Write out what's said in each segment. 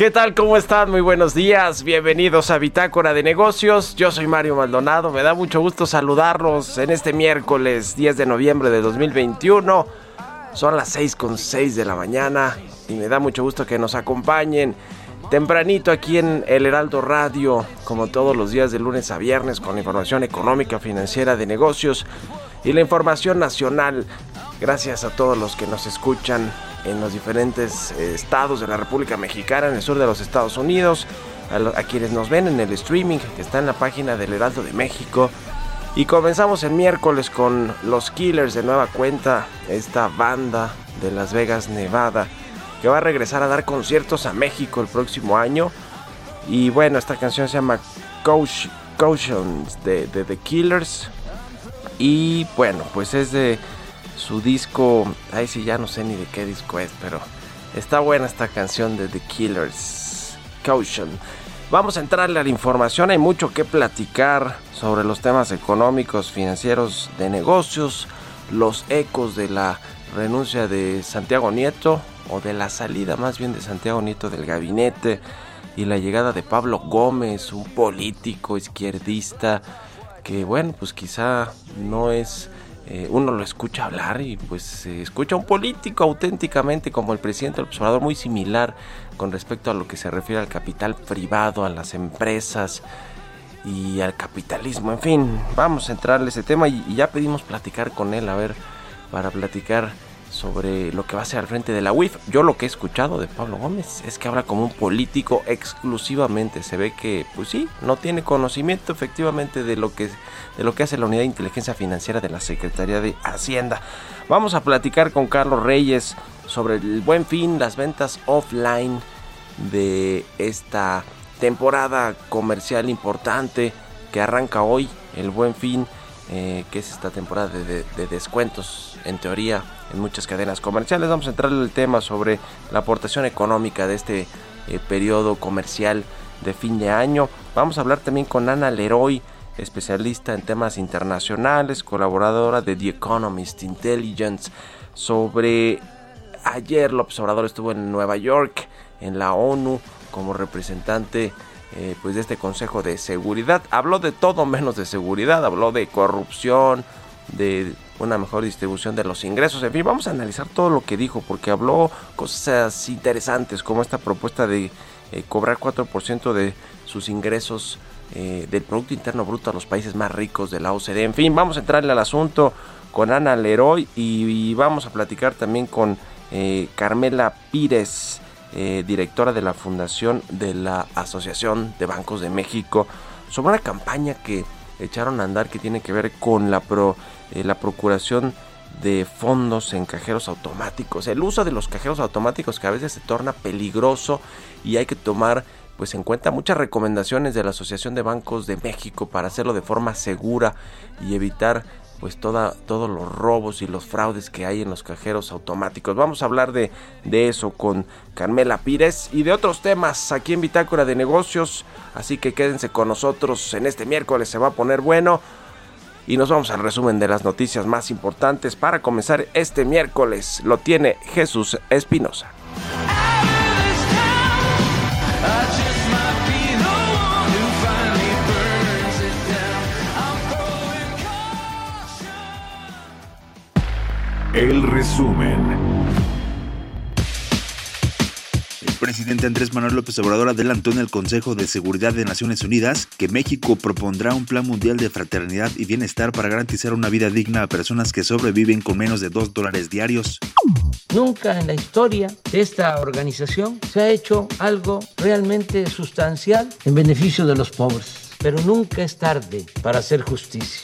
¿Qué tal? ¿Cómo están? Muy buenos días. Bienvenidos a Bitácora de Negocios. Yo soy Mario Maldonado. Me da mucho gusto saludarlos en este miércoles 10 de noviembre de 2021. Son las 6 con 6 de la mañana y me da mucho gusto que nos acompañen tempranito aquí en El Heraldo Radio, como todos los días de lunes a viernes, con información económica, financiera, de negocios y la información nacional. Gracias a todos los que nos escuchan en los diferentes eh, estados de la República Mexicana, en el sur de los Estados Unidos, a, quienes nos ven en el streaming que está en la página del Heraldo de México. Y comenzamos el miércoles con los Killers de nueva cuenta, esta banda de Las Vegas, Nevada, que va a regresar a dar conciertos a México el próximo año. Y bueno, esta canción se llama Caution Cautions de, de The Killers. Y bueno, pues es de su disco. Ay, sí, ya no sé ni de qué disco es, pero está buena esta canción de The Killers. Caution. Vamos a entrarle a la información. Hay mucho que platicar sobre los temas económicos, financieros, de negocios. los ecos de la renuncia de Santiago Nieto o de la salida más bien de Santiago Nieto del gabinete y la llegada de Pablo Gómez, un político izquierdista que bueno, pues quizá no es eh, uno lo escucha hablar y pues escucha un político auténticamente como el presidente del observador muy similar con respecto a lo que se refiere al capital privado, a las empresas y al capitalismo. En fin, vamos a entrarle a ese tema y, y ya pedimos platicar con él, a ver, para platicar sobre lo que va a ser al frente de la UIF. Yo lo que he escuchado de Pablo Gómez es que habla como un político exclusivamente. Se ve que, pues sí, no tiene conocimiento efectivamente de lo que, de lo que hace la Unidad de Inteligencia Financiera de la Secretaría de Hacienda. Vamos a platicar con Carlos Reyes sobre el buen fin, las ventas offline de esta temporada comercial importante que arranca hoy, el buen fin, eh, que es esta temporada de, de descuentos en teoría en muchas cadenas comerciales. Vamos a entrar en el tema sobre la aportación económica de este eh, periodo comercial de fin de año. Vamos a hablar también con Ana Leroy, especialista en temas internacionales, colaboradora de The Economist Intelligence, sobre ayer el observador estuvo en Nueva York, en la ONU, como representante eh, pues de este Consejo de Seguridad. Habló de todo menos de seguridad, habló de corrupción, de una mejor distribución de los ingresos. En fin, vamos a analizar todo lo que dijo porque habló cosas interesantes como esta propuesta de eh, cobrar 4% de sus ingresos eh, del Producto Interno Bruto a los países más ricos de la OCDE. En fin, vamos a entrarle al asunto con Ana Leroy y, vamos a platicar también con eh, Carmela Pires, directora de la Fundación de la Asociación de Bancos de México, sobre una campaña que echaron a andar que tiene que ver con la pro eh, la procuración de fondos en cajeros automáticos, el uso de los cajeros automáticos que a veces se torna peligroso y hay que tomar pues en cuenta muchas recomendaciones de la Asociación de Bancos de México para hacerlo de forma segura y evitar pues toda, todos los robos y los fraudes que hay en los cajeros automáticos. Vamos a hablar de, de eso con Carmela Pires y de otros temas aquí en Bitácora de Negocios. Así que quédense con nosotros en este miércoles, se va a poner bueno y nos vamos al resumen de las noticias más importantes para comenzar este miércoles. Lo tiene Jesús Espinosa. El resumen. Presidente Andrés Manuel López Obrador adelantó en el Consejo de Seguridad de Naciones Unidas que México propondrá un plan mundial de fraternidad y bienestar para garantizar una vida digna a personas que sobreviven con menos de dos dólares diarios. Nunca en la historia de esta organización se ha hecho algo realmente sustancial en beneficio de los pobres, pero nunca es tarde para hacer justicia.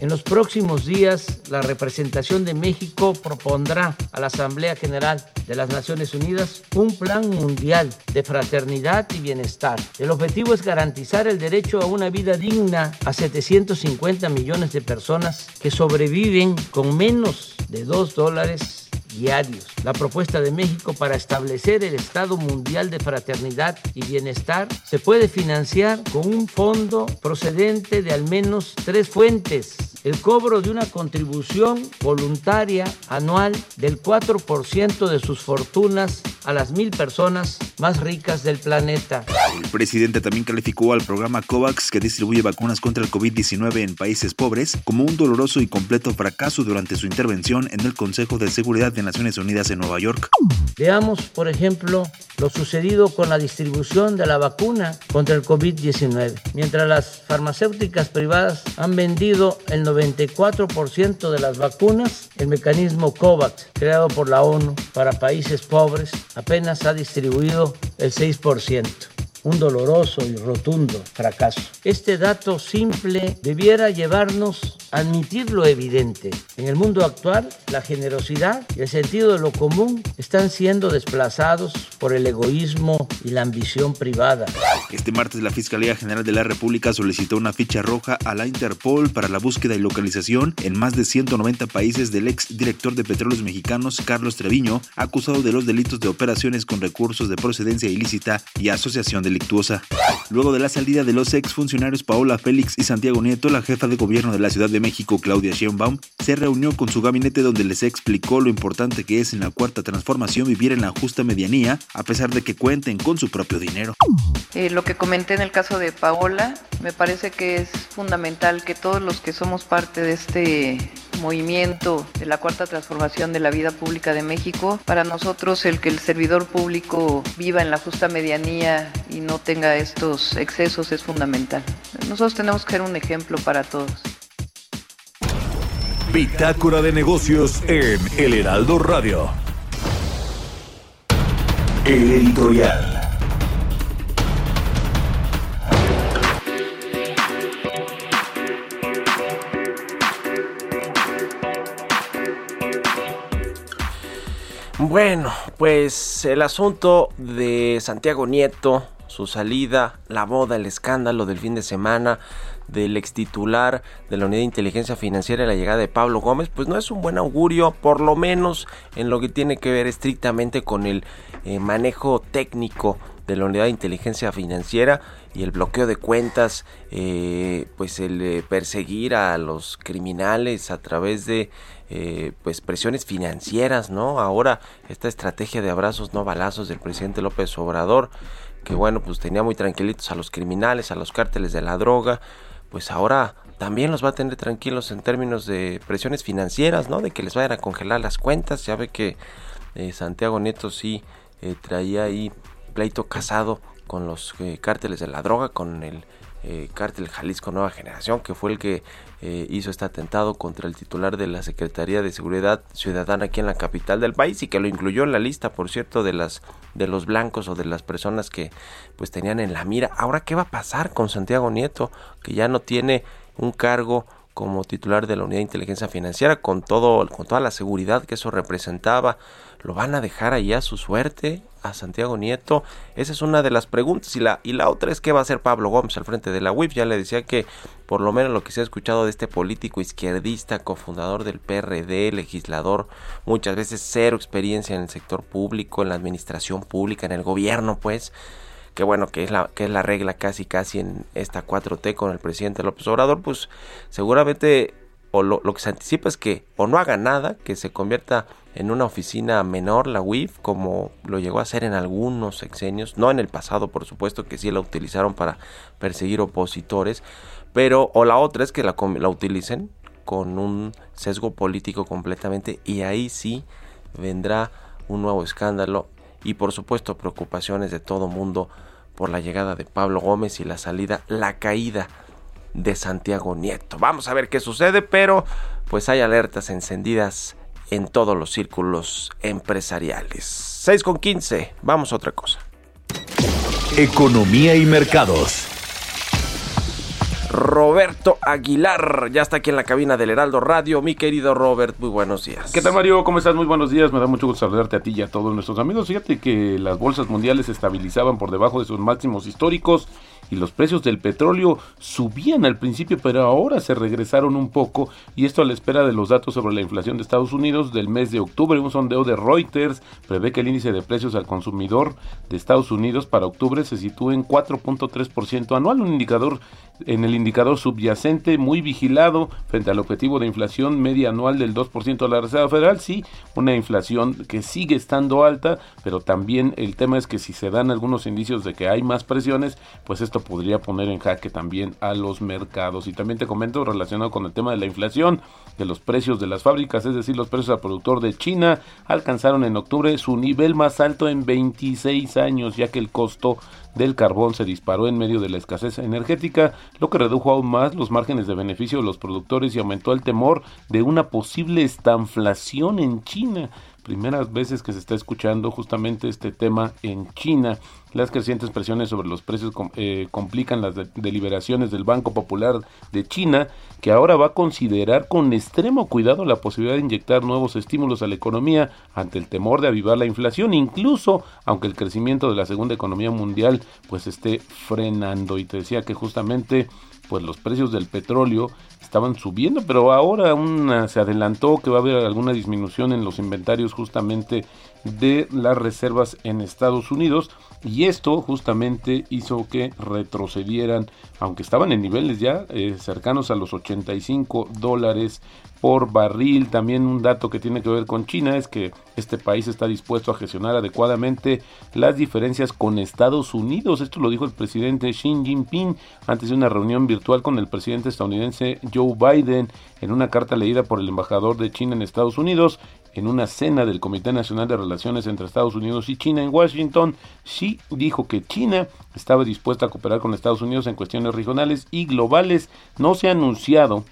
En los próximos días, la representación de México propondrá a la Asamblea General de las Naciones Unidas un plan mundial de fraternidad y bienestar. El objetivo es garantizar el derecho a una vida digna a 750 millones de personas que sobreviven con menos de 2 dólares diarios. La propuesta de México para establecer el Estado Mundial de Fraternidad y Bienestar se puede financiar con un fondo procedente de al menos tres fuentes. El cobro de una contribución voluntaria anual del 4% de sus fortunas a las mil personas más ricas del planeta. El presidente también calificó al programa COVAX que distribuye vacunas contra el COVID-19 en países pobres como un doloroso y completo fracaso durante su intervención en el Consejo de Seguridad de Naciones Unidas en Nueva York. Veamos, por ejemplo, lo sucedido con la distribución de la vacuna contra el COVID-19. Mientras las farmacéuticas privadas han vendido el 94% de las vacunas, el mecanismo COVAX, creado por la ONU para países pobres, apenas ha distribuido el 6% un doloroso y rotundo fracaso. Este dato simple debiera llevarnos a admitir lo evidente. En el mundo actual, la generosidad y el sentido de lo común están siendo desplazados por el egoísmo y la ambición privada. Este martes la Fiscalía General de la República solicitó una ficha roja a la Interpol para la búsqueda y localización en más de 190 países del ex director de Petróleos Mexicanos Carlos Treviño, acusado de los delitos de operaciones con recursos de procedencia ilícita y asociación de delictuosa. Luego de la salida de los exfuncionarios Paola Félix y Santiago Nieto, la jefa de gobierno de la Ciudad de México, Claudia Sheinbaum, se reunió con su gabinete donde les explicó lo importante que es en la cuarta transformación vivir en la justa medianía, a pesar de que cuenten con su propio dinero. Eh, lo que comenté en el caso de Paola, me parece que es fundamental que todos los que somos parte de este movimiento de la cuarta transformación de la vida pública de México, para nosotros el que el servidor público viva en la justa medianía y no tenga estos excesos es fundamental. Nosotros tenemos que ser un ejemplo para todos. Bitácora de negocios en El Heraldo Radio. El editorial. Bueno, pues el asunto de Santiago Nieto, su salida, la boda, el escándalo del fin de semana del ex titular de la Unidad de Inteligencia Financiera y la llegada de Pablo Gómez, pues no es un buen augurio, por lo menos en lo que tiene que ver estrictamente con el eh, manejo técnico de la Unidad de Inteligencia Financiera y el bloqueo de cuentas, eh, pues el eh, perseguir a los criminales a través de pues presiones financieras, ¿no? Ahora esta estrategia de abrazos no balazos del presidente López Obrador, que bueno, pues tenía muy tranquilitos a los criminales, a los cárteles de la droga, pues ahora también los va a tener tranquilos en términos de presiones financieras, ¿no? De que les vayan a congelar las cuentas. Ya ve que eh, Santiago Nieto sí eh, traía ahí pleito casado con los cárteles de la droga, con el eh, cártel Jalisco Nueva Generación, que fue el que eh, hizo este atentado contra el titular de la Secretaría de Seguridad Ciudadana aquí en la capital del país y que lo incluyó en la lista, por cierto, de las de los blancos o de las personas que pues tenían en la mira. Ahora, ¿qué va a pasar con Santiago Nieto, que ya no tiene un cargo como titular de la Unidad de Inteligencia Financiera con todo con toda la seguridad que eso representaba? ¿Lo van a dejar ahí a su suerte? A Santiago Nieto? Esa es una de las preguntas. Y la, y la otra es qué va a hacer Pablo Gómez al frente de la UIF. Ya le decía que por lo menos lo que se ha escuchado de este político izquierdista, cofundador del PRD, legislador, muchas veces cero experiencia en el sector público, en la administración pública, en el gobierno, pues que bueno, que es la, que es la regla casi casi en esta 4T con el presidente López Obrador, pues seguramente o lo, lo, que se anticipa es que o no haga nada, que se convierta en una oficina menor, la UIF, como lo llegó a hacer en algunos sexenios, no en el pasado, por supuesto, que sí la utilizaron para perseguir opositores, pero o la otra es que la, la utilicen con un sesgo político completamente y ahí sí vendrá un nuevo escándalo y por supuesto preocupaciones de todo mundo por la llegada de Pablo Gómez y la salida, la caída de Santiago Nieto. Vamos a ver qué sucede, pero pues hay alertas encendidas en todos los círculos empresariales. 6 con 15, vamos a otra cosa. Economía y mercados. Roberto Aguilar, ya está aquí en la cabina del Heraldo Radio. Mi querido Robert, muy buenos días. ¿Qué tal Mario? ¿Cómo estás? Muy buenos días. Me da mucho gusto saludarte a ti y a todos nuestros amigos. Fíjate que las bolsas mundiales se estabilizaban por debajo de sus máximos históricos y los precios del petróleo subían al principio, pero ahora se regresaron un poco y esto a la espera de los datos sobre la inflación de Estados Unidos del mes de octubre. Un sondeo de Reuters prevé que el índice de precios al consumidor de Estados Unidos para octubre se sitúe en 4.3% anual, un indicador en el indicador subyacente muy vigilado frente al objetivo de inflación media anual del 2% de la Reserva Federal, sí, una inflación que sigue estando alta, pero también el tema es que si se dan algunos indicios de que hay más presiones, pues esto podría poner en jaque también a los mercados. Y también te comento relacionado con el tema de la inflación, que los precios de las fábricas, es decir, los precios al productor de China, alcanzaron en octubre su nivel más alto en 26 años, ya que el costo del carbón se disparó en medio de la escasez energética, lo que redujo aún más los márgenes de beneficio de los productores y aumentó el temor de una posible estanflación en China primeras veces que se está escuchando justamente este tema en China. Las crecientes presiones sobre los precios eh, complican las deliberaciones del Banco Popular de China, que ahora va a considerar con extremo cuidado la posibilidad de inyectar nuevos estímulos a la economía ante el temor de avivar la inflación, incluso aunque el crecimiento de la segunda economía mundial pues esté frenando. Y te decía que justamente pues los precios del petróleo estaban subiendo, pero ahora se adelantó que va a haber alguna disminución en los inventarios justamente de las reservas en Estados Unidos y esto justamente hizo que retrocedieran, aunque estaban en niveles ya eh, cercanos a los 85 dólares por barril. También un dato que tiene que ver con China es que este país está dispuesto a gestionar adecuadamente las diferencias con Estados Unidos. Esto lo dijo el presidente Xi Jinping antes de una reunión virtual con el presidente estadounidense Joe Biden en una carta leída por el embajador de China en Estados Unidos en una cena del Comité Nacional de Relaciones entre Estados Unidos y China en Washington, Xi dijo que China estaba dispuesta a cooperar con Estados Unidos en cuestiones regionales y globales. No se ha anunciado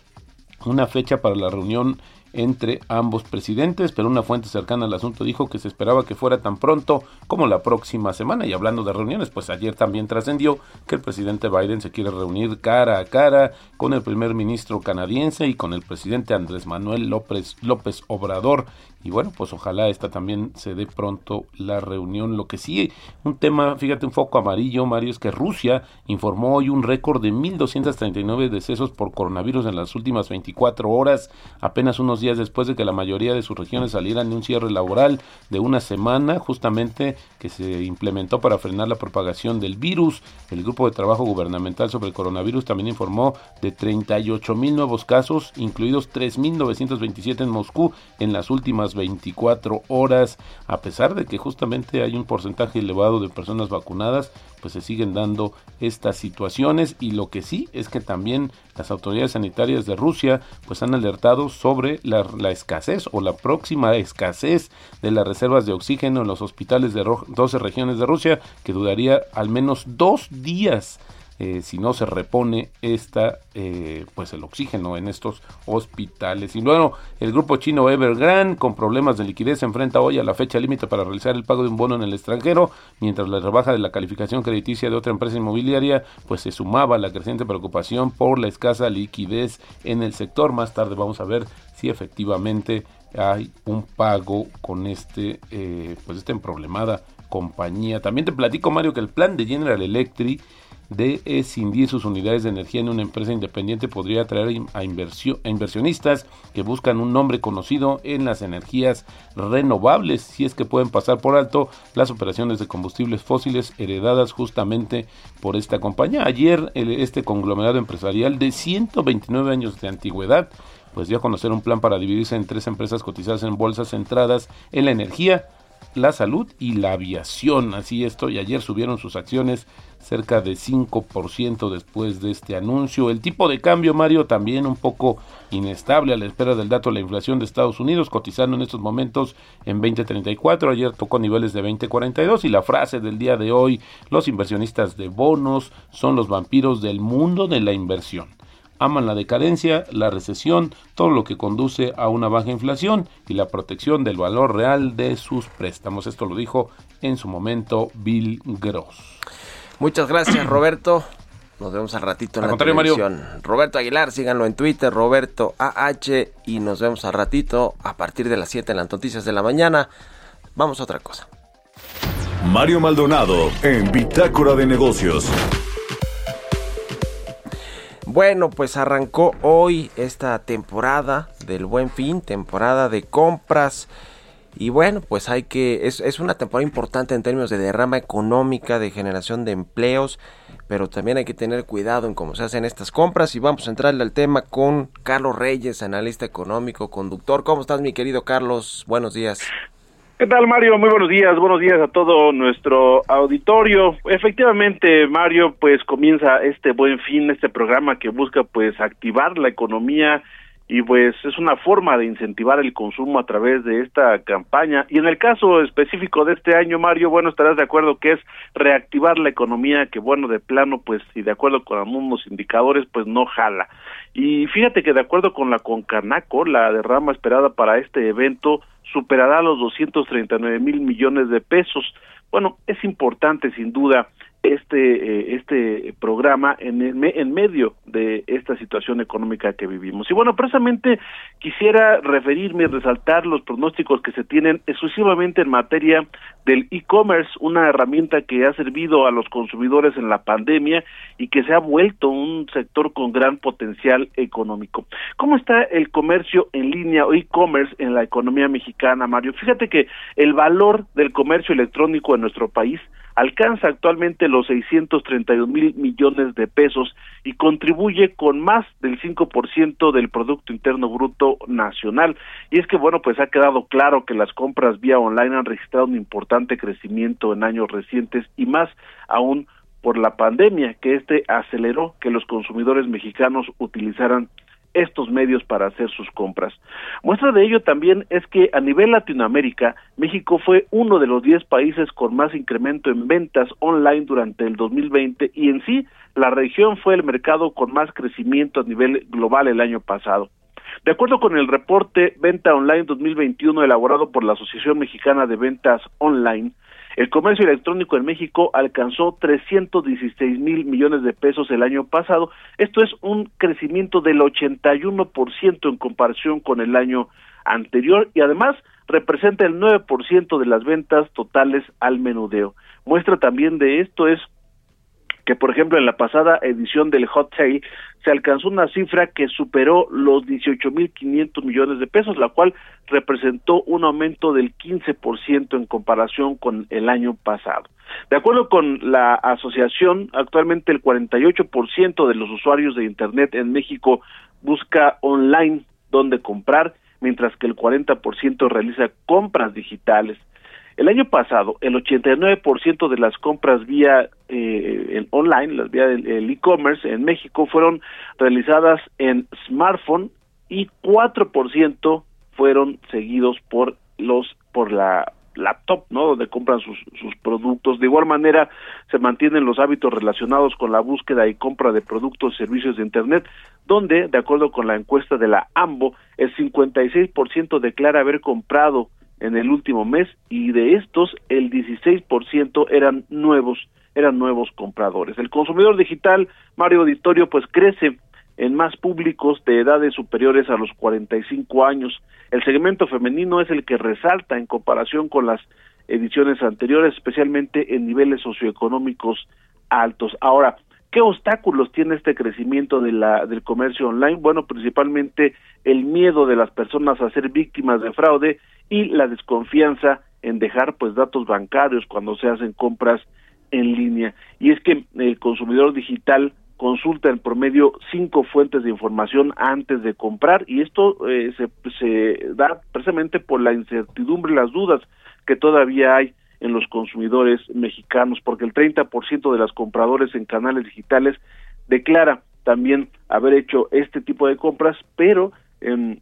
una fecha para la reunión entre ambos presidentes, pero una fuente cercana al asunto dijo que se esperaba que fuera tan pronto como la próxima semana. Y hablando de reuniones, pues ayer también trascendió que el presidente Biden se quiere reunir cara a cara con el primer ministro canadiense y con el presidente Andrés Manuel López, López Obrador y bueno, pues ojalá esta también se dé pronto la reunión. Lo que sí, un tema, fíjate, un foco amarillo, Mario, es que Rusia informó hoy un récord de 1.239 decesos por coronavirus en las últimas 24 horas, apenas unos días después de que la mayoría de sus regiones salieran de un cierre laboral de una semana, justamente que se implementó para frenar la propagación del virus. El grupo de trabajo gubernamental sobre el coronavirus también informó de 38 mil nuevos casos, incluidos 3.927 en Moscú en las últimas 24 horas, a pesar de que justamente hay un porcentaje elevado de personas vacunadas, pues se siguen dando estas situaciones. Y lo que sí es que también las autoridades sanitarias de Rusia pues han alertado sobre la, la escasez o la próxima escasez de las reservas de oxígeno en los hospitales de 12 regiones de Rusia que duraría al menos dos días eh, si no se repone esta eh, pues el oxígeno en estos hospitales. Y luego el grupo chino Evergrande con problemas de liquidez se enfrenta hoy a la fecha límite para realizar el pago de un bono en el extranjero mientras la rebaja de la calificación crediticia de otra empresa inmobiliaria pues se sumaba a la creciente preocupación por la escasa liquidez en el sector. Más tarde vamos a ver si efectivamente hay un pago con este eh, pues esta problemada compañía. También te platico Mario que el plan de General Electric de escindir sus unidades de energía en una empresa independiente podría atraer a, inversionistas que buscan un nombre conocido en las energías renovables, si es que pueden pasar por alto las operaciones de combustibles fósiles heredadas justamente por esta compañía. Ayer este conglomerado empresarial de 129 años de antigüedad pues dio a conocer un plan para dividirse en tres empresas cotizadas en bolsas centradas en la energía, la salud y la aviación. Así esto, y ayer subieron sus acciones cerca de 5% después de este anuncio. El tipo de cambio, Mario, también un poco inestable a la espera del dato de la inflación de Estados Unidos, cotizando en estos momentos en 20.34, ayer tocó niveles de 20.42 y la frase del día de hoy, los inversionistas de bonos son los vampiros del mundo de la inversión aman la decadencia, la recesión, todo lo que conduce a una baja inflación y la protección del valor real de sus préstamos. Esto lo dijo en su momento Bill Gross. Muchas gracias, Roberto. Nos vemos al ratito en la televisión. Roberto Aguilar, síganlo en Twitter, Roberto AH, y nos vemos al ratito a partir de las 7 en las noticias de la mañana. Vamos a otra cosa. Mario Maldonado en Bitácora de Negocios. Bueno, pues arrancó hoy esta temporada del Buen Fin, temporada de compras. Y bueno, pues hay que, es, es, una temporada importante en términos de derrama económica, de generación de empleos, pero también hay que tener cuidado en cómo se hacen estas compras. Y vamos a entrarle al tema con Carlos Reyes, analista económico, conductor. ¿Cómo estás, mi querido Carlos? Buenos días. ¿Qué tal, Mario? Muy buenos días, buenos días a todo nuestro auditorio. Efectivamente, Mario, pues comienza este buen fin, este programa que busca pues activar la economía y pues es una forma de incentivar el consumo a través de esta campaña. Y en el caso específico de este año, Mario, bueno, estarás de acuerdo que es reactivar la economía, que bueno, de plano, pues, y de acuerdo con algunos indicadores, pues no jala. Y fíjate que de acuerdo con la Concanaco, la derrama esperada para este evento superará los 239 mil millones de pesos. Bueno, es importante sin duda este eh, este programa en, en medio de esta situación económica que vivimos. Y bueno, precisamente quisiera referirme y resaltar los pronósticos que se tienen exclusivamente en materia del e-commerce, una herramienta que ha servido a los consumidores en la pandemia y que se ha vuelto un sector con gran potencial económico. ¿Cómo está el comercio en línea o e-commerce en la economía mexicana, Mario? Fíjate que el valor del comercio electrónico en nuestro país alcanza actualmente los 632 mil millones de pesos y contribuye con más del 5% del Producto Interno Bruto Nacional. Y es que, bueno, pues ha quedado claro que las compras vía online han registrado un importante crecimiento en años recientes y más aún por la pandemia, que este aceleró que los consumidores mexicanos utilizaran estos medios para hacer sus compras. Muestra de ello también es que a nivel Latinoamérica, México fue uno de los 10 países con más incremento en ventas online durante el 2020 y en sí la región fue el mercado con más crecimiento a nivel global el año pasado. De acuerdo con el reporte Venta Online 2021 elaborado por la Asociación Mexicana de Ventas Online, el comercio electrónico en México alcanzó 316 mil millones de pesos el año pasado. Esto es un crecimiento del 81% en comparación con el año anterior y además representa el 9% de las ventas totales al menudeo. Muestra también de esto es que por ejemplo en la pasada edición del Hot Sale se alcanzó una cifra que superó los 18.500 millones de pesos, la cual representó un aumento del 15% en comparación con el año pasado. De acuerdo con la asociación, actualmente el 48% de los usuarios de Internet en México busca online donde comprar, mientras que el 40% realiza compras digitales. El año pasado, el 89% de las compras vía eh, online, las vía del e-commerce en México fueron realizadas en smartphone y 4% fueron seguidos por los por la laptop, ¿no? Donde compran sus, sus productos. De igual manera, se mantienen los hábitos relacionados con la búsqueda y compra de productos y servicios de Internet, donde, de acuerdo con la encuesta de la AMBO, el 56% declara haber comprado en el último mes y de estos el 16% eran nuevos eran nuevos compradores. El consumidor digital, Mario Auditorio, pues crece en más públicos de edades superiores a los 45 años. El segmento femenino es el que resalta en comparación con las ediciones anteriores, especialmente en niveles socioeconómicos altos. Ahora, ¿qué obstáculos tiene este crecimiento de la, del comercio online? Bueno, principalmente el miedo de las personas a ser víctimas de fraude y la desconfianza en dejar pues datos bancarios cuando se hacen compras en línea. Y es que el consumidor digital consulta en promedio cinco fuentes de información antes de comprar y esto eh, se, se da precisamente por la incertidumbre las dudas que todavía hay en los consumidores mexicanos, porque el 30% de los compradores en canales digitales declara también haber hecho este tipo de compras, pero en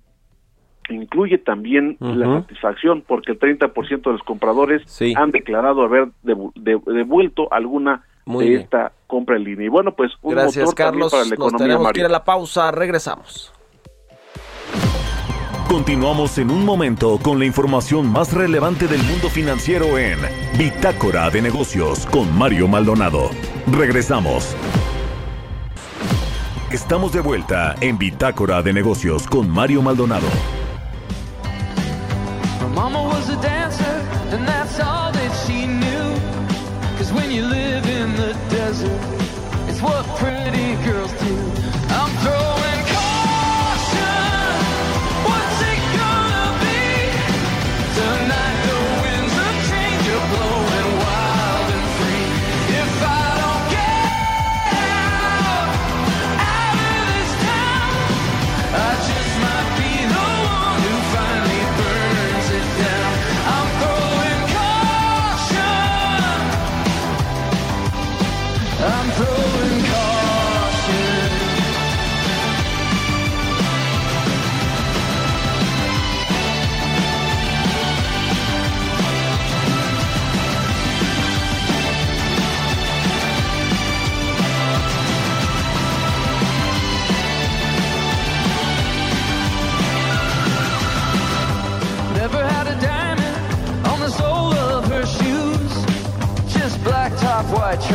incluye también la satisfacción, porque el 30% de los compradores han declarado haber devuelto alguna de esta compra en línea. Y bueno, pues un Gracias, Carlos. para la economía. Nos tenemos que ir a la pausa, regresamos. Continuamos en un momento con la información más relevante del mundo financiero en Bitácora de Negocios con Mario Maldonado. Regresamos. Estamos de vuelta en Bitácora de Negocios con Mario Maldonado. Was a dancer, and that's all that she knew. Cause when you live in the desert, it's what pretty girls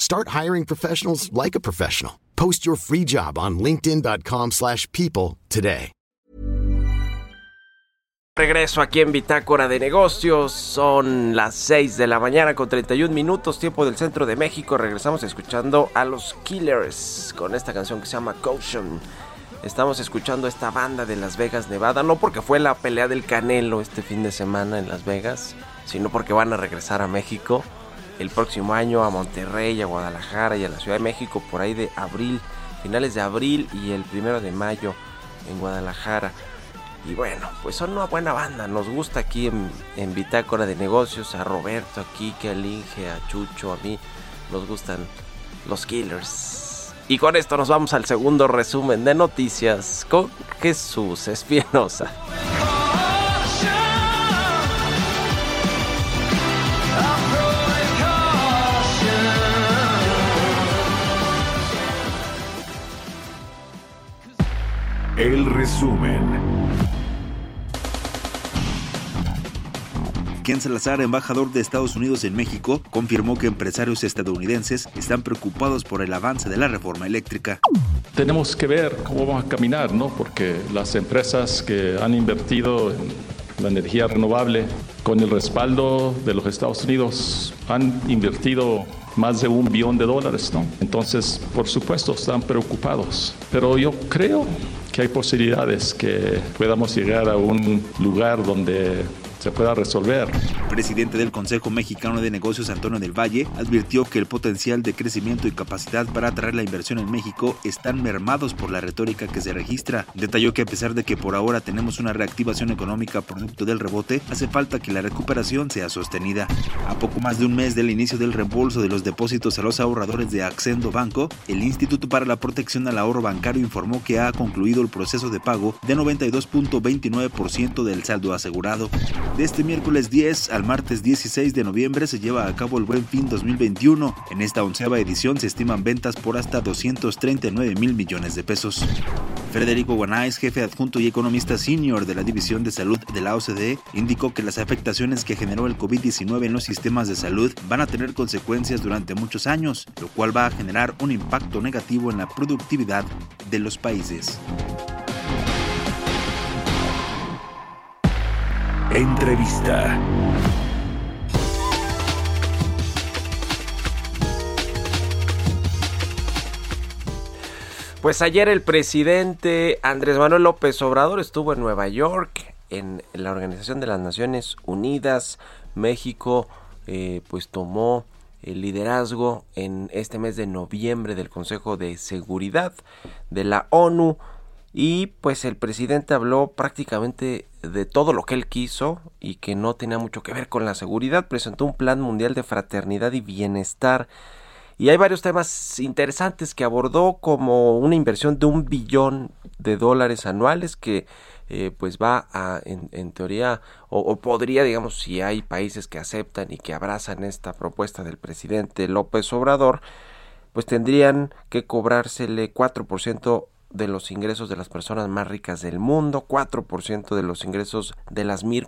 Start hiring professionals like a professional. Post your free job on linkedin.com/people today. regreso aquí en Bitácora de Negocios. Son las 6 de la mañana con 31 minutos, tiempo del centro de México. Regresamos escuchando a los Killers con esta canción que se llama Caution. Estamos escuchando esta banda de Las Vegas, Nevada, no porque fue la pelea del Canelo este fin de semana en Las Vegas, sino porque van a regresar a México el próximo año a Monterrey, a Guadalajara y a la Ciudad de México por ahí de abril, finales de abril y el primero de mayo en Guadalajara. Y bueno, pues son una buena banda. Nos gusta aquí en, en Bitácora de Negocios. A Roberto, aquí, que a Linge, a Chucho, a mí. Nos gustan los Killers. Y con esto nos vamos al segundo resumen de noticias con Jesús Espinosa. El resumen. Ken Salazar, embajador de Estados Unidos en México, confirmó que empresarios estadounidenses están preocupados por el avance de la reforma eléctrica. Tenemos que ver cómo vamos a caminar, ¿no? Porque las empresas que han invertido en la energía renovable con el respaldo de los Estados Unidos han invertido más de un billón de dólares, ¿no? Entonces, por supuesto, están preocupados. Pero yo creo hay posibilidades que podamos llegar a un lugar donde se pueda resolver. Presidente del Consejo Mexicano de Negocios, Antonio del Valle, advirtió que el potencial de crecimiento y capacidad para atraer la inversión en México están mermados por la retórica que se registra. Detalló que a pesar de que por ahora tenemos una reactivación económica producto del rebote, hace falta que la recuperación sea sostenida. A poco más de un mes del inicio del reembolso de los depósitos a los ahorradores de Accendo Banco, el Instituto para la Protección al Ahorro Bancario informó que ha concluido el proceso de pago de 92.29% del saldo asegurado. De este miércoles 10 al martes 16 de noviembre se lleva a cabo el Buen Fin 2021. En esta onceava edición se estiman ventas por hasta 239 mil millones de pesos. Federico Guanais, jefe adjunto y economista senior de la División de Salud de la OCDE, indicó que las afectaciones que generó el COVID-19 en los sistemas de salud van a tener consecuencias durante muchos años, lo cual va a generar un impacto negativo en la productividad de los países. Entrevista. Pues ayer el presidente Andrés Manuel López Obrador estuvo en Nueva York, en la Organización de las Naciones Unidas. México eh, pues tomó el liderazgo en este mes de noviembre del Consejo de Seguridad de la ONU y pues el presidente habló prácticamente de todo lo que él quiso y que no tenía mucho que ver con la seguridad. Presentó un plan mundial de fraternidad y bienestar. Y hay varios temas interesantes que abordó como una inversión de un billón de dólares anuales que eh, pues va a en, teoría o, o, podría digamos si hay países que aceptan y que abrazan esta propuesta del presidente López Obrador pues tendrían que cobrársele 4% de los ingresos de las personas más ricas del mundo, 4% de los ingresos de las mil,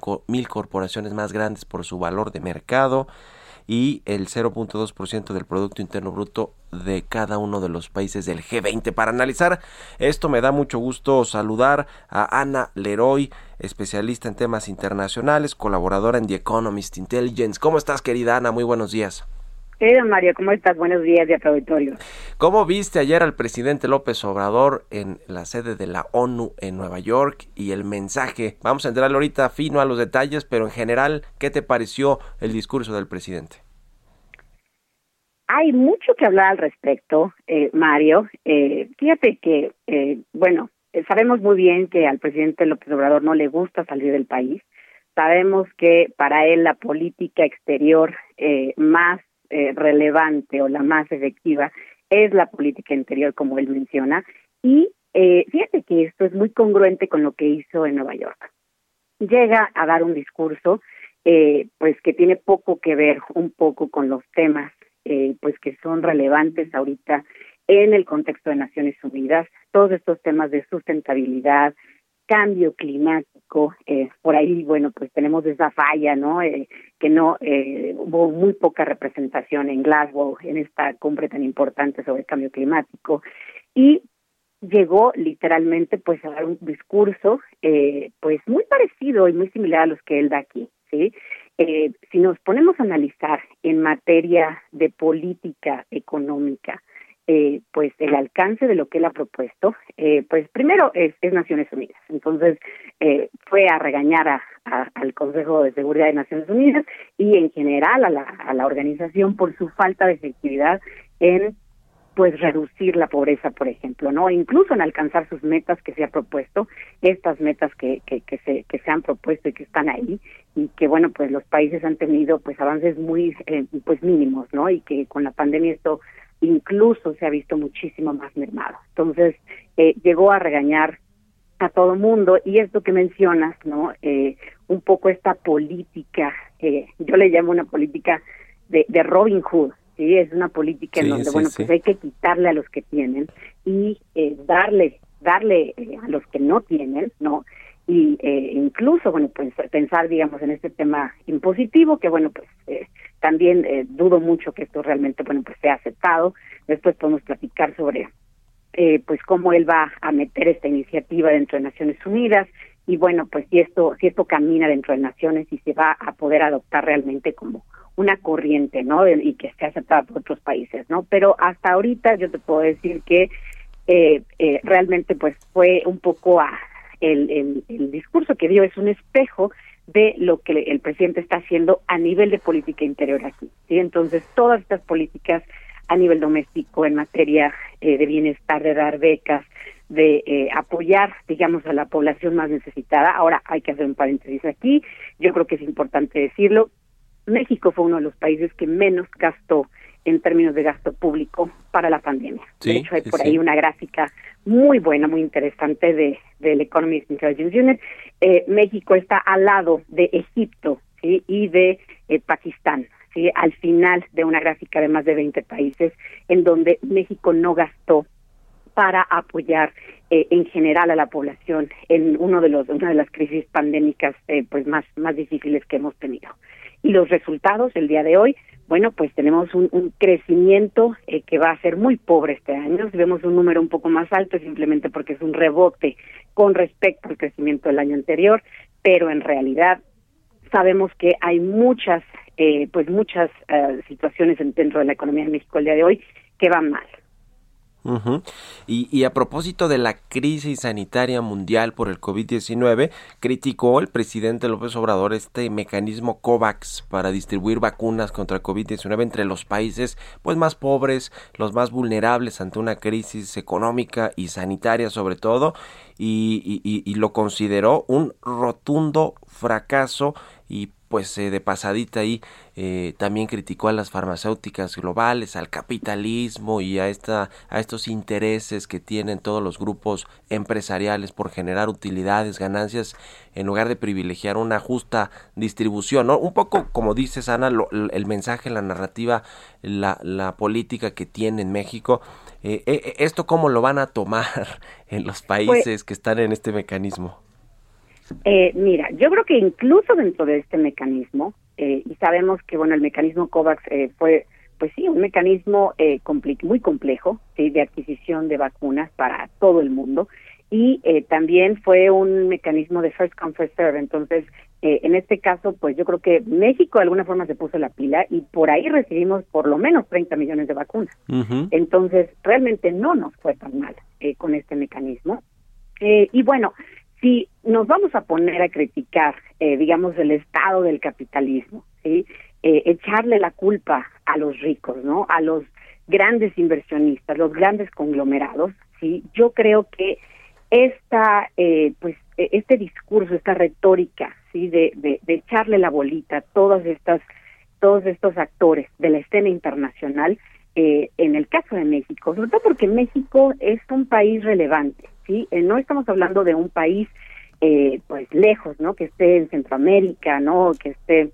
corporaciones más grandes por su valor de mercado y el 0.2% del Producto Interno Bruto de cada uno de los países del G20. Para analizar esto me da mucho gusto saludar a Ana Leroy, especialista en temas internacionales, colaboradora en The Economist Intelligence. ¿Cómo estás querida Ana? Muy buenos días. Querido Mario, ¿cómo estás? Buenos días de auditorio. ¿Cómo viste ayer al presidente López Obrador en la sede de la ONU en Nueva York y el mensaje? Vamos a entrar ahorita fino a los detalles, pero en general, ¿qué te pareció el discurso del presidente? Hay mucho que hablar al respecto, eh, Mario. Eh, fíjate que, eh, bueno, sabemos muy bien que al presidente López Obrador no le gusta salir del país. Sabemos que para él la política exterior más eh, relevante o la más efectiva es la política interior, como él menciona, y eh, fíjate que esto es muy congruente con lo que hizo en Nueva York. Llega a dar un discurso, eh, pues que tiene poco que ver un poco con los temas, eh, pues que son relevantes ahorita en el contexto de Naciones Unidas, todos estos temas de sustentabilidad, cambio climático, eh, por ahí, bueno, pues tenemos esa falla, ¿no? Eh, que no eh, hubo muy poca representación en Glasgow en esta cumbre tan importante sobre cambio climático y llegó literalmente pues a dar un discurso eh, pues muy parecido y muy similar a los que él da aquí, ¿sí? Eh, si nos ponemos a analizar en materia de política económica, eh, pues el alcance de lo que él ha propuesto, eh, pues primero es, es, Naciones Unidas. Entonces eh, fue a regañar a, al Consejo de Seguridad de Naciones Unidas y en general a la, a la organización por su falta de efectividad en pues reducir la pobreza, por ejemplo, ¿no? Incluso en alcanzar sus metas que se ha propuesto, estas metas que, que, que se que se han propuesto y que están ahí y que bueno, pues los países han tenido pues avances muy eh, pues mínimos, ¿no? Y que con la pandemia esto incluso se ha visto muchísimo más mermado. Entonces, eh, llegó a regañar a todo mundo y esto que mencionas, ¿no? Eh, un poco esta política, eh, yo le llamo una política de, de Robin Hood, ¿sí? Es una política en donde, sí, bueno, sí. pues hay que quitarle a los que tienen y eh, darle, darle eh, a los que no tienen, ¿no? Y eh, incluso, bueno, pues pensar, digamos, en este tema impositivo, que bueno, pues eh, también eh, dudo mucho que esto realmente, bueno, pues sea aceptado. Después podemos platicar sobre, eh, pues, cómo él va a meter esta iniciativa dentro de Naciones Unidas y bueno, pues si esto, si esto camina dentro de Naciones y se va a poder adoptar realmente como una corriente, ¿no? Y que esté aceptada por otros países, ¿no? Pero hasta ahorita yo te puedo decir que eh, eh, realmente pues fue un poco a el, el, el discurso que dio es un espejo de lo que el presidente está haciendo a nivel de política interior aquí. ¿sí? Entonces, todas estas políticas a nivel doméstico en materia eh, de bienestar, de dar becas, de eh, apoyar, digamos, a la población más necesitada. Ahora hay que hacer un paréntesis aquí. Yo creo que es importante decirlo. México fue uno de los países que menos gastó en términos de gasto público para la pandemia. Sí, de hecho, hay por sí. ahí una gráfica muy buena, muy interesante de del Economist Intelligence Unit. Eh, México está al lado de Egipto ¿sí? y de eh, Pakistán, ¿sí? al final de una gráfica de más de 20 países, en donde México no gastó para apoyar eh, en general a la población en uno de los una de las crisis pandémicas eh, pues más más difíciles que hemos tenido y los resultados el día de hoy bueno, pues tenemos un, un crecimiento eh, que va a ser muy pobre este año. Si vemos un número un poco más alto simplemente porque es un rebote con respecto al crecimiento del año anterior, pero en realidad sabemos que hay muchas, eh, pues muchas uh, situaciones dentro de la economía de México el día de hoy que van mal. Y, y, a propósito de la crisis sanitaria mundial por el COVID-19, criticó el presidente López Obrador este mecanismo COVAX para distribuir vacunas contra el COVID-19 entre los países pues más pobres, los más vulnerables ante una crisis económica y sanitaria sobre todo, y, y, y lo consideró un rotundo fracaso y pues eh, de pasadita ahí eh, también criticó a las farmacéuticas globales, al capitalismo y a esta a estos intereses que tienen todos los grupos empresariales por generar utilidades, ganancias en lugar de privilegiar una justa distribución, ¿no? Un poco como dices Ana, lo, el mensaje, la narrativa, la, la política que tiene en México, eh, esto cómo lo van a tomar en los países pues, que están en este mecanismo. Eh, mira, yo creo que incluso dentro de este mecanismo, eh, y sabemos que, bueno, el mecanismo COVAX eh, fue, pues sí, un mecanismo eh, comple muy complejo ¿sí? de adquisición de vacunas para todo el mundo, y eh, también fue un mecanismo de first come, first serve. Entonces, eh, en este caso, pues yo creo que México de alguna forma se puso la pila y por ahí recibimos por lo menos 30 millones de vacunas. Uh -huh. Entonces, realmente no nos fue tan mal eh, con este mecanismo. Eh, y bueno, si nos vamos a poner a criticar, eh, digamos, el estado del capitalismo, ¿sí? Eh, echarle la culpa a los ricos, ¿no? A los grandes inversionistas, los grandes conglomerados, ¿sí? Yo creo que esta, eh, pues, este discurso, esta retórica, ¿sí? De, de, de echarle la bolita a todas estas todos estos actores de la escena internacional eh, en el caso de México, sobre todo porque México es un país relevante, ¿sí? Eh, no estamos hablando de un país eh, pues lejos, ¿no? Que esté en Centroamérica, ¿no? Que esté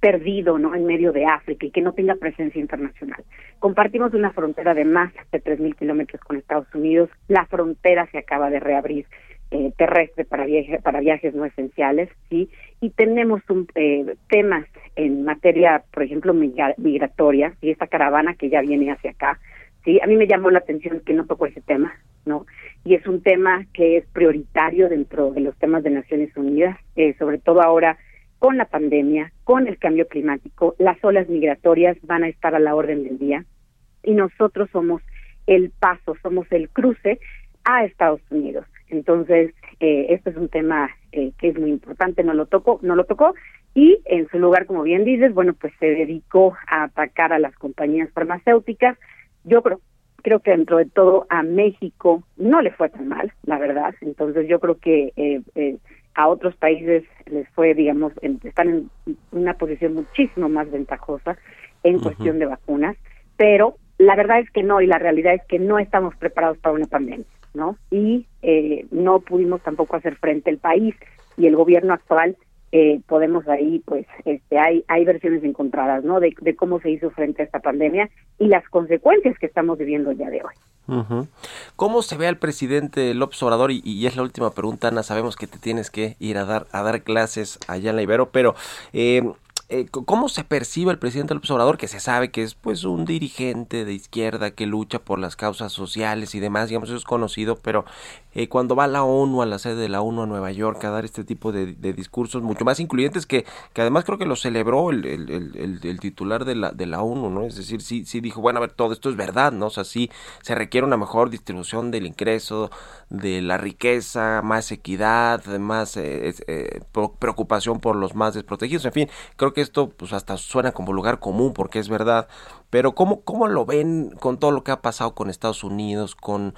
perdido, ¿no? En medio de África y que no tenga presencia internacional. Compartimos una frontera de más de 3.000 kilómetros con Estados Unidos. La frontera se acaba de reabrir eh, terrestre para, viaje, para viajes no esenciales, ¿sí? Y tenemos un, eh, temas en materia, por ejemplo, migratoria, y esta caravana que ya viene hacia acá, ¿sí? A mí me llamó la atención que no tocó ese tema, ¿no? Y es un tema que es prioritario dentro de los temas de Naciones Unidas, eh, sobre todo ahora con la pandemia, con el cambio climático, las olas migratorias van a estar a la orden del día y nosotros somos el paso, somos el cruce a Estados Unidos. Entonces, eh, este es un tema eh, que es muy importante, no lo tocó, no lo tocó y en su lugar, como bien dices, bueno, pues se dedicó a atacar a las compañías farmacéuticas. Yo creo creo que dentro de todo a México no le fue tan mal, la verdad. Entonces yo creo que eh, eh, a otros países les fue, digamos, están en una posición muchísimo más ventajosa en cuestión de vacunas, pero la verdad es que no y la realidad es que no estamos preparados para una pandemia, ¿no? Y eh, no pudimos tampoco hacer frente al país y el gobierno actual eh, podemos ahí, pues, este, hay, hay versiones encontradas, ¿no? De, cómo se hizo frente a esta pandemia y las consecuencias que estamos viviendo el día de hoy. ¿Cómo se ve al presidente López Obrador? Y, es la última pregunta, Ana. Sabemos que te tienes que ir a dar a dar clases allá en la Ibero, pero eh, eh, ¿cómo se percibe el presidente López Obrador, que se sabe que es pues un dirigente de izquierda que lucha por las causas sociales y demás, digamos, eso es conocido, pero eh, cuando va a la ONU, a la sede de la ONU a Nueva York, a dar este tipo de, discursos mucho más incluyentes, que, que además creo que lo celebró el, titular de la, de la ONU, ¿no? Es decir, sí, sí dijo, bueno, a ver, todo esto es verdad, ¿no? O sea, sí se requiere una mejor distribución del ingreso, de la riqueza, más equidad, más eh, preocupación por los más desprotegidos, en fin, creo que esto pues hasta suena como lugar común porque es verdad, pero ¿cómo, cómo lo ven con todo lo que ha pasado con Estados Unidos, con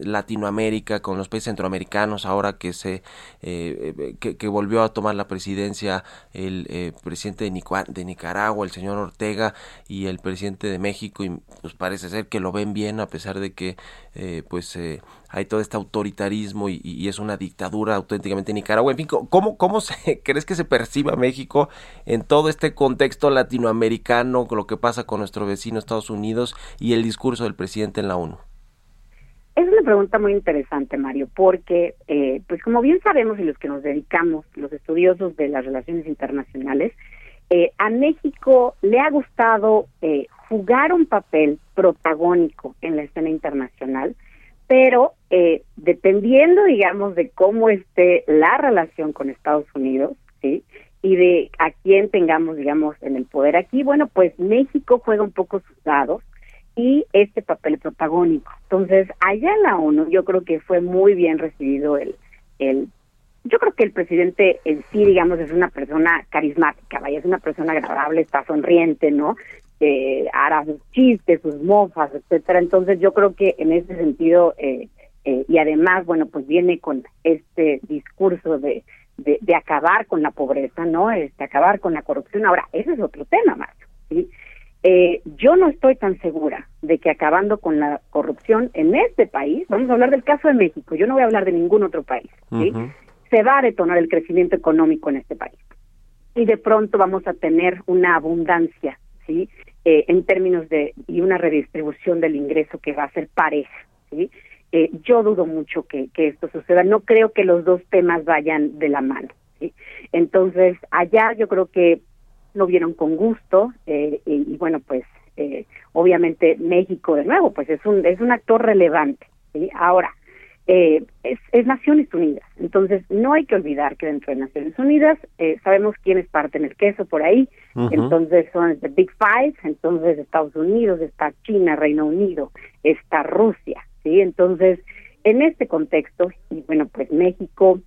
Latinoamérica, con los países centroamericanos, ahora que se eh, que, volvió a tomar la presidencia el eh, presidente de, de, Nicaragua, el señor Ortega, y el presidente de México, y pues parece ser que lo ven bien a pesar de que eh, pues hay todo este autoritarismo y, es una dictadura auténticamente en Nicaragua. En fin, ¿cómo, cómo se, crees que se perciba México en todo este contexto latinoamericano, con lo que pasa con nuestro vecino Estados Unidos y el discurso del presidente en la ONU? Es una pregunta muy interesante, Mario, porque, eh, pues como bien sabemos y los que nos dedicamos, los estudiosos de las relaciones internacionales, eh, a México le ha gustado eh, jugar un papel protagónico en la escena internacional, pero eh, dependiendo, digamos, de cómo esté la relación con Estados Unidos, ¿sí? Y de a quién tengamos, digamos, en el poder aquí, bueno, pues México juega un poco sus dados y este papel protagónico. Entonces, allá en la ONU yo creo que fue muy bien recibido el, el yo creo que el presidente en sí, digamos, es una persona carismática, vaya, es una persona agradable, está sonriente, ¿no? Eh, hará sus chistes, sus mofas, etcétera. Entonces yo creo que en ese sentido eh, eh, y además, bueno, pues viene con este discurso de, de, acabar con la pobreza, ¿no? Este, acabar con la corrupción. Ahora, ese es otro tema, Marco. ¿sí? Eh, yo no estoy tan segura de que acabando con la corrupción en este país, vamos a hablar del caso de México, yo no voy a hablar de ningún otro país, ¿sí? se va a detonar el crecimiento económico en este país. Y de pronto vamos a tener una abundancia, ¿sí? Eh, en términos de y una redistribución del ingreso que va a ser pareja. ¿sí? Eh, yo dudo mucho que, que, esto suceda. No creo que los dos temas vayan de la mano. Entonces, allá yo creo que lo vieron con gusto eh, y, bueno, pues eh, obviamente México de nuevo, pues es un es un actor relevante. ¿sí? Ahora, eh, es, Naciones Unidas. Entonces, no hay que olvidar que dentro de Naciones Unidas eh, sabemos quiénes parten el queso por ahí. Entonces, son the Big Five. Entonces, Estados Unidos, está China, Reino Unido, está Rusia. ¿sí? Entonces, en este contexto, y bueno, pues México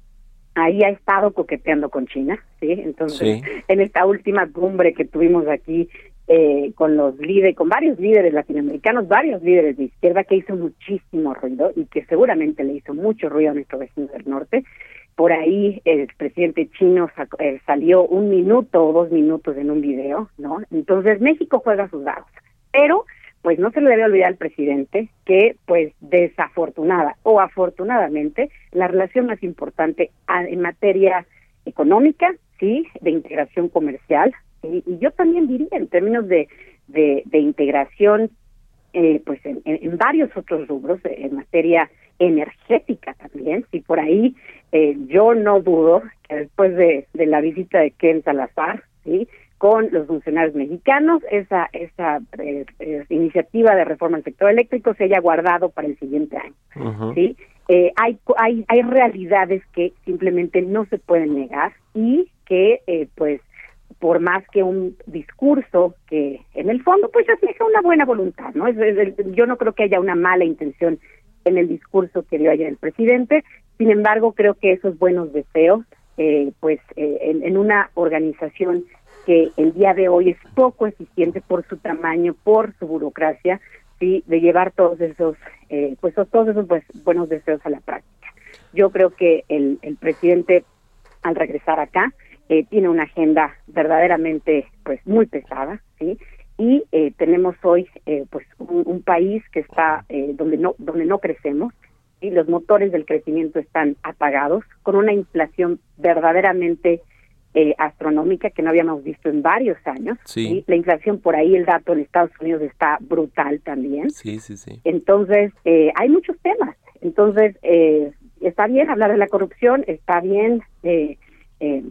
ahí ha estado coqueteando con China, ¿sí? Entonces, en esta última cumbre que tuvimos aquí eh, con los líderes, con varios líderes latinoamericanos, varios líderes de izquierda que hizo muchísimo ruido y que seguramente le hizo mucho ruido a nuestro vecino del norte, por ahí el presidente chino eh, salió un minuto o dos minutos en un video, ¿no? Entonces México juega sus dados, pero pues no se le debe olvidar al presidente que pues desafortunada o afortunadamente la relación más importante en materia económica, sí, de integración comercial y, yo también diría en términos de de, integración eh, pues en, en, varios otros rubros en materia energética también si por ahí eh, yo no dudo que después de, de la visita de Ken Salazar sí con los funcionarios mexicanos, esa, esa eh, eh, iniciativa de reforma del sector eléctrico se haya guardado para el siguiente año. ¿sí? Eh, hay, hay, hay realidades que simplemente no se pueden negar y que, pues, por más que un discurso que en el fondo pues refleja una buena voluntad, ¿no? Yo no creo que haya una mala intención en el discurso que dio ayer el presidente, sin embargo creo que esos buenos deseos, pues en, en, una organización que el día de hoy es poco eficiente por su tamaño, por su burocracia, sí, de llevar todos esos, eh, pues todos esos pues, buenos deseos a la práctica. Yo creo que el, el presidente, al regresar acá, eh, tiene una agenda verdaderamente, pues, muy pesada, sí, y eh, tenemos hoy, eh, pues, un, un, país que está eh, donde no donde no crecemos y los motores del crecimiento están apagados, con una inflación verdaderamente eh, astronómica que no habíamos visto en varios años. Sí. La inflación por ahí, el dato en Estados Unidos está brutal también. Sí, sí, sí. Entonces, eh, hay muchos temas. Entonces, está bien hablar de la corrupción, está bien eh,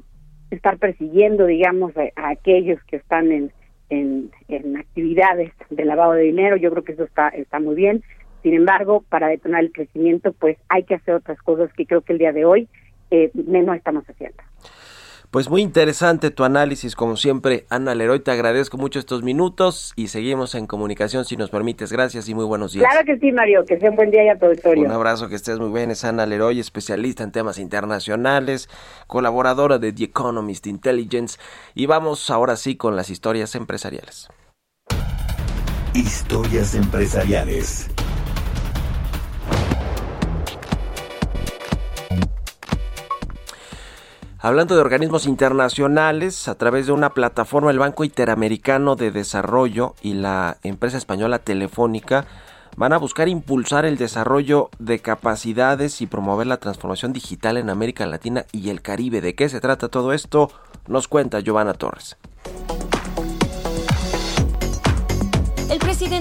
estar persiguiendo, digamos, a, aquellos que están en, en, en, actividades de lavado de dinero. Yo creo que eso está, está muy bien. Sin embargo, para detonar el crecimiento, pues hay que hacer otras cosas que creo que el día de hoy eh, no estamos haciendo. Pues muy interesante tu análisis, como siempre, Ana Leroy. Te agradezco mucho estos minutos y seguimos en comunicación si nos permites. Gracias y muy buenos días. Claro que sí, Mario. Que sea un buen día y a tu auditorio. Un abrazo, que estés muy bien. Es Ana Leroy, especialista en temas internacionales, colaboradora de The Economist Intelligence. Y vamos ahora sí con las historias empresariales. Historias empresariales. Hablando de organismos internacionales, a través de una plataforma, el Banco Interamericano de Desarrollo y la empresa española Telefónica van a buscar impulsar el desarrollo de capacidades y promover la transformación digital en América Latina y el Caribe. ¿De qué se trata todo esto? Nos cuenta Giovanna Torres.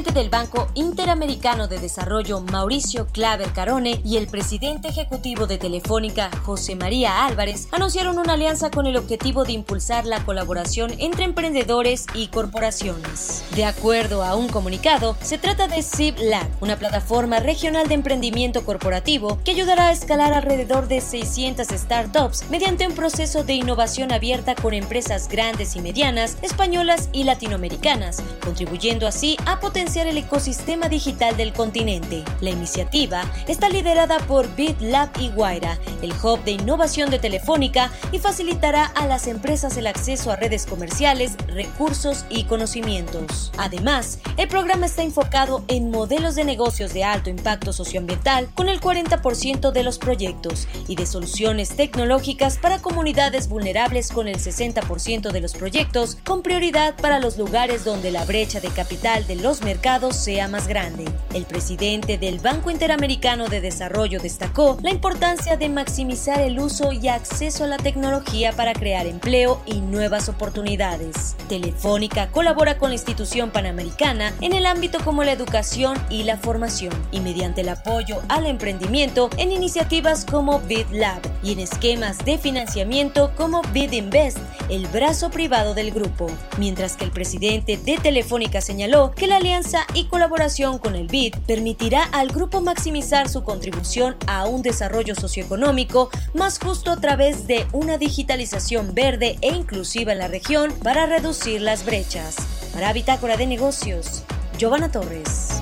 Presidente del Banco Interamericano de Desarrollo, Mauricio Claver Carone, y el presidente ejecutivo de Telefónica, José María Álvarez, anunciaron una alianza con el objetivo de impulsar la colaboración entre emprendedores y corporaciones. De acuerdo a un comunicado, se trata de Lab, una plataforma regional de emprendimiento corporativo que ayudará a escalar alrededor de 600 startups mediante un proceso de innovación abierta con empresas grandes y medianas, españolas y latinoamericanas, contribuyendo así a potenciar el ecosistema digital del continente. La iniciativa está liderada por BitLab y Guaira, el hub de innovación de Telefónica, y facilitará a las empresas el acceso a redes comerciales, recursos y conocimientos. Además, el programa está enfocado en modelos de negocios de alto impacto socioambiental con el 40% de los proyectos y de soluciones tecnológicas para comunidades vulnerables con el 60% de los proyectos, con prioridad para los lugares donde la brecha de capital de los mercados sea más grande. El presidente del Banco Interamericano de Desarrollo destacó la importancia de maximizar el uso y acceso a la tecnología para crear empleo y nuevas oportunidades. Telefónica colabora con la institución panamericana en el ámbito como la educación y la formación y mediante el apoyo al emprendimiento en iniciativas como BitLab y en esquemas de financiamiento como BitInvest, el brazo privado del grupo. Mientras que el presidente de Telefónica señaló que la alianza y colaboración con el BID permitirá al grupo maximizar su contribución a un desarrollo socioeconómico más justo a través de una digitalización verde e inclusiva en la región para reducir las brechas. Para Bitácora de Negocios, Giovanna Torres.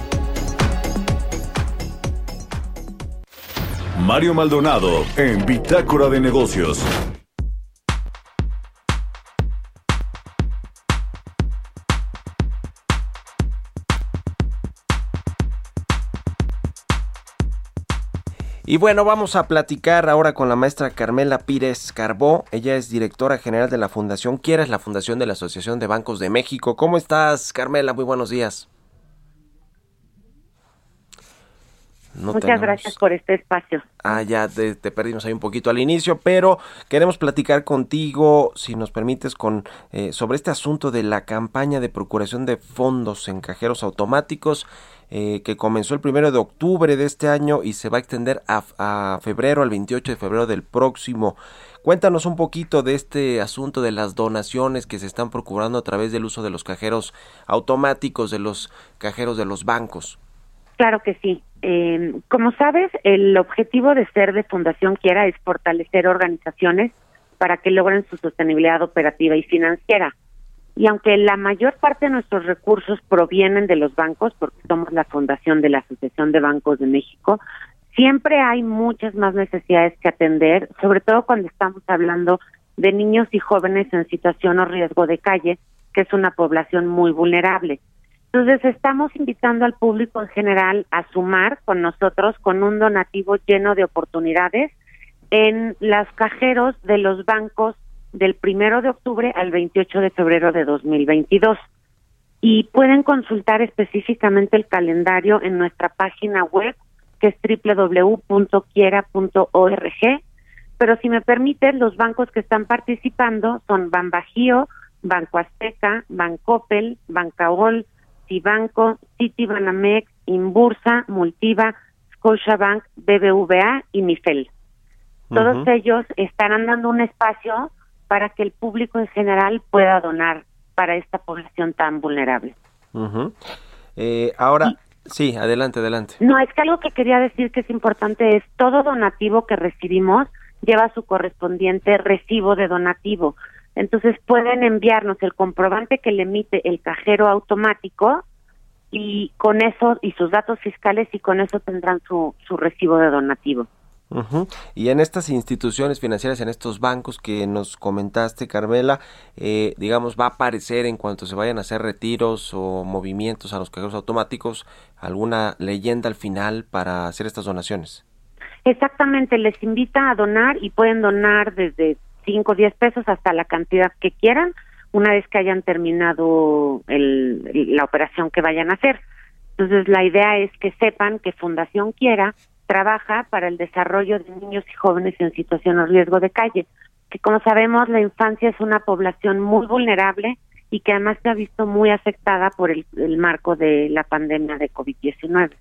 Mario Maldonado en Bitácora de Negocios. Y bueno, vamos a platicar ahora con la maestra Carmela Pírez Carbó. Ella es directora general de la Fundación Quieras, la Fundación de la Asociación de Bancos de México. ¿Cómo estás, Carmela? Muy buenos días. Muchas gracias por este espacio. Ah, ya te, perdimos ahí un poquito al inicio, pero queremos platicar contigo, si nos permites, con eh, sobre este asunto de la campaña de procuración de fondos en cajeros automáticos eh, que comenzó el primero de octubre de este año y se va a extender a, febrero, al 28 de febrero del próximo. Cuéntanos un poquito de este asunto de las donaciones que se están procurando a través del uso de los cajeros automáticos, de los cajeros de los bancos. Claro que sí. Eh, como sabes, el objetivo de ser de Fundación Quiera es fortalecer organizaciones para que logren su sostenibilidad operativa y financiera. Y aunque la mayor parte de nuestros recursos provienen de los bancos, porque somos la fundación de la Asociación de Bancos de México, siempre hay muchas más necesidades que atender, sobre todo cuando estamos hablando de niños y jóvenes en situación o riesgo de calle, que es una población muy vulnerable. Entonces, estamos invitando al público en general a sumar con nosotros con un donativo lleno de oportunidades en los cajeros de los bancos del primero de octubre al 28 de febrero de 2022. Y pueden consultar específicamente el calendario en nuestra página web, que es www.quiera.org. Pero si me permiten, los bancos que están participando son Banbajío, Banco Azteca, Bancopel, Bancaol, Cibanco, Citibanamex, Inbursa, Multiva, Scotiabank, BBVA y Mifel. Todos ellos estarán dando un espacio para que el público en general pueda donar para esta población tan vulnerable. Eh, ahora, sí, adelante, adelante. No, es que algo que quería decir que es importante es todo donativo que recibimos lleva su correspondiente recibo de donativo. Entonces pueden enviarnos el comprobante que le emite el cajero automático y con eso y sus datos fiscales y con eso tendrán su, su recibo de donativo. Y en estas instituciones financieras, en estos bancos que nos comentaste, Carmela, eh, digamos, va a aparecer en cuanto se vayan a hacer retiros o movimientos a los cajeros automáticos alguna leyenda al final para hacer estas donaciones. Exactamente, les invita a donar y pueden donar desde 5 o 10 pesos hasta la cantidad que quieran una vez que hayan terminado el, la operación que vayan a hacer. Entonces, la idea es que sepan que Fundación Quiera trabaja para el desarrollo de niños y jóvenes en situación de riesgo de calle, que como sabemos la infancia es una población muy vulnerable y que además se ha visto muy afectada por el, marco de la pandemia de COVID-19.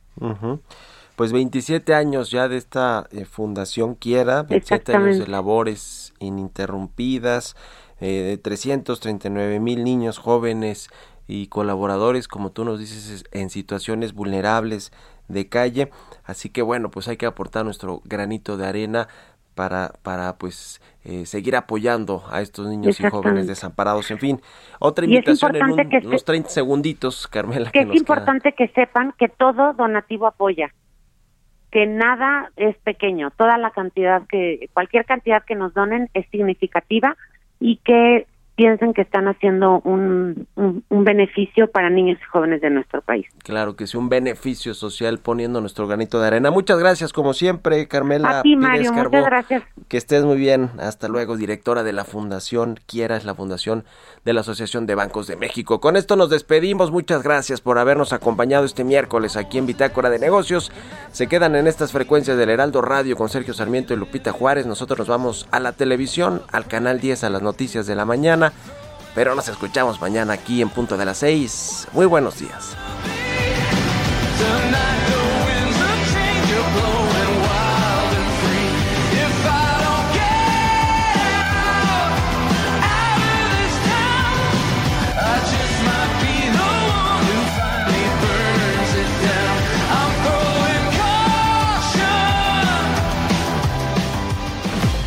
Pues 27 años ya de esta eh, Fundación Quiera, 27 años de labores ininterrumpidas, eh, de 339 mil niños jóvenes y colaboradores, como tú nos dices, en situaciones vulnerables de calle. Así que bueno, pues hay que aportar nuestro granito de arena para, para pues eh, seguir apoyando a estos niños y jóvenes desamparados. En fin, otra invitación en unos 30 segunditos, Carmela. Que, es importante que sepan que todo donativo apoya, que nada es pequeño, toda la cantidad que, cualquier cantidad que nos donen es significativa y que piensen que están haciendo un, un, beneficio para niños y jóvenes de nuestro país. Claro que sí, un beneficio social poniendo nuestro granito de arena. Muchas gracias, como siempre, Carmela. A ti, Mario, muchas gracias. Que estés muy bien. Hasta luego, directora de la Fundación Quieras, la Fundación de la Asociación de Bancos de México. Con esto nos despedimos. Muchas gracias por habernos acompañado este miércoles aquí en Bitácora de Negocios. Se quedan en estas frecuencias del Heraldo Radio con Sergio Sarmiento y Lupita Juárez. Nosotros nos vamos a la televisión, al canal 10, a las noticias de la mañana pero nos escuchamos mañana aquí en punto de las 6. Muy buenos días.